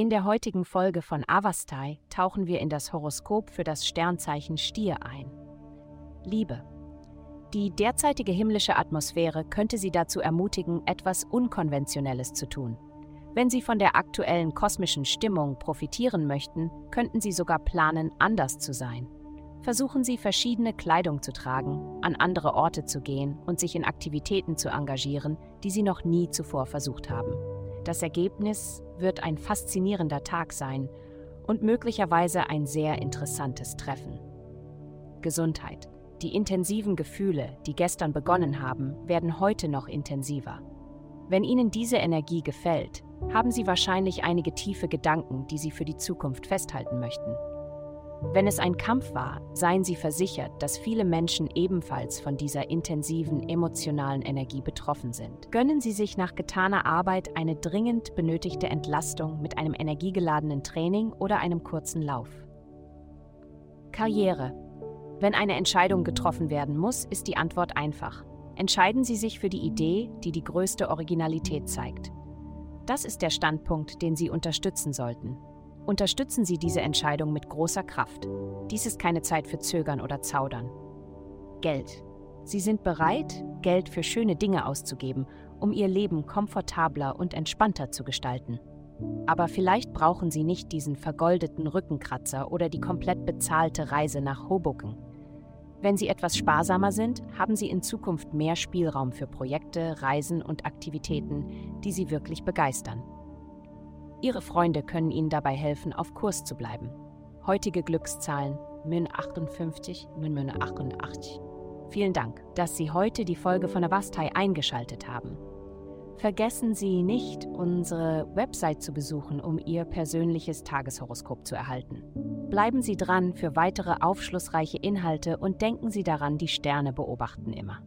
In der heutigen Folge von Avastai tauchen wir in das Horoskop für das Sternzeichen Stier ein. Liebe. Die derzeitige himmlische Atmosphäre könnte Sie dazu ermutigen, etwas Unkonventionelles zu tun. Wenn Sie von der aktuellen kosmischen Stimmung profitieren möchten, könnten Sie sogar planen, anders zu sein. Versuchen Sie, verschiedene Kleidung zu tragen, an andere Orte zu gehen und sich in Aktivitäten zu engagieren, die Sie noch nie zuvor versucht haben. Das Ergebnis wird ein faszinierender Tag sein und möglicherweise ein sehr interessantes Treffen. Gesundheit. Die intensiven Gefühle, die gestern begonnen haben, werden heute noch intensiver. Wenn Ihnen diese Energie gefällt, haben Sie wahrscheinlich einige tiefe Gedanken, die Sie für die Zukunft festhalten möchten. Wenn es ein Kampf war, seien Sie versichert, dass viele Menschen ebenfalls von dieser intensiven emotionalen Energie betroffen sind. Gönnen Sie sich nach getaner Arbeit eine dringend benötigte Entlastung mit einem energiegeladenen Training oder einem kurzen Lauf. Karriere. Wenn eine Entscheidung getroffen werden muss, ist die Antwort einfach. Entscheiden Sie sich für die Idee, die die größte Originalität zeigt. Das ist der Standpunkt, den Sie unterstützen sollten. Unterstützen Sie diese Entscheidung mit großer Kraft. Dies ist keine Zeit für Zögern oder Zaudern. Geld. Sie sind bereit, Geld für schöne Dinge auszugeben, um Ihr Leben komfortabler und entspannter zu gestalten. Aber vielleicht brauchen Sie nicht diesen vergoldeten Rückenkratzer oder die komplett bezahlte Reise nach Hoboken. Wenn Sie etwas sparsamer sind, haben Sie in Zukunft mehr Spielraum für Projekte, Reisen und Aktivitäten, die Sie wirklich begeistern. Ihre Freunde können Ihnen dabei helfen, auf Kurs zu bleiben. Heutige Glückszahlen Mün 58, Mün Mün 88. Vielen Dank, dass Sie heute die Folge von Avastai eingeschaltet haben. Vergessen Sie nicht, unsere Website zu besuchen, um Ihr persönliches Tageshoroskop zu erhalten. Bleiben Sie dran für weitere aufschlussreiche Inhalte und denken Sie daran, die Sterne beobachten immer.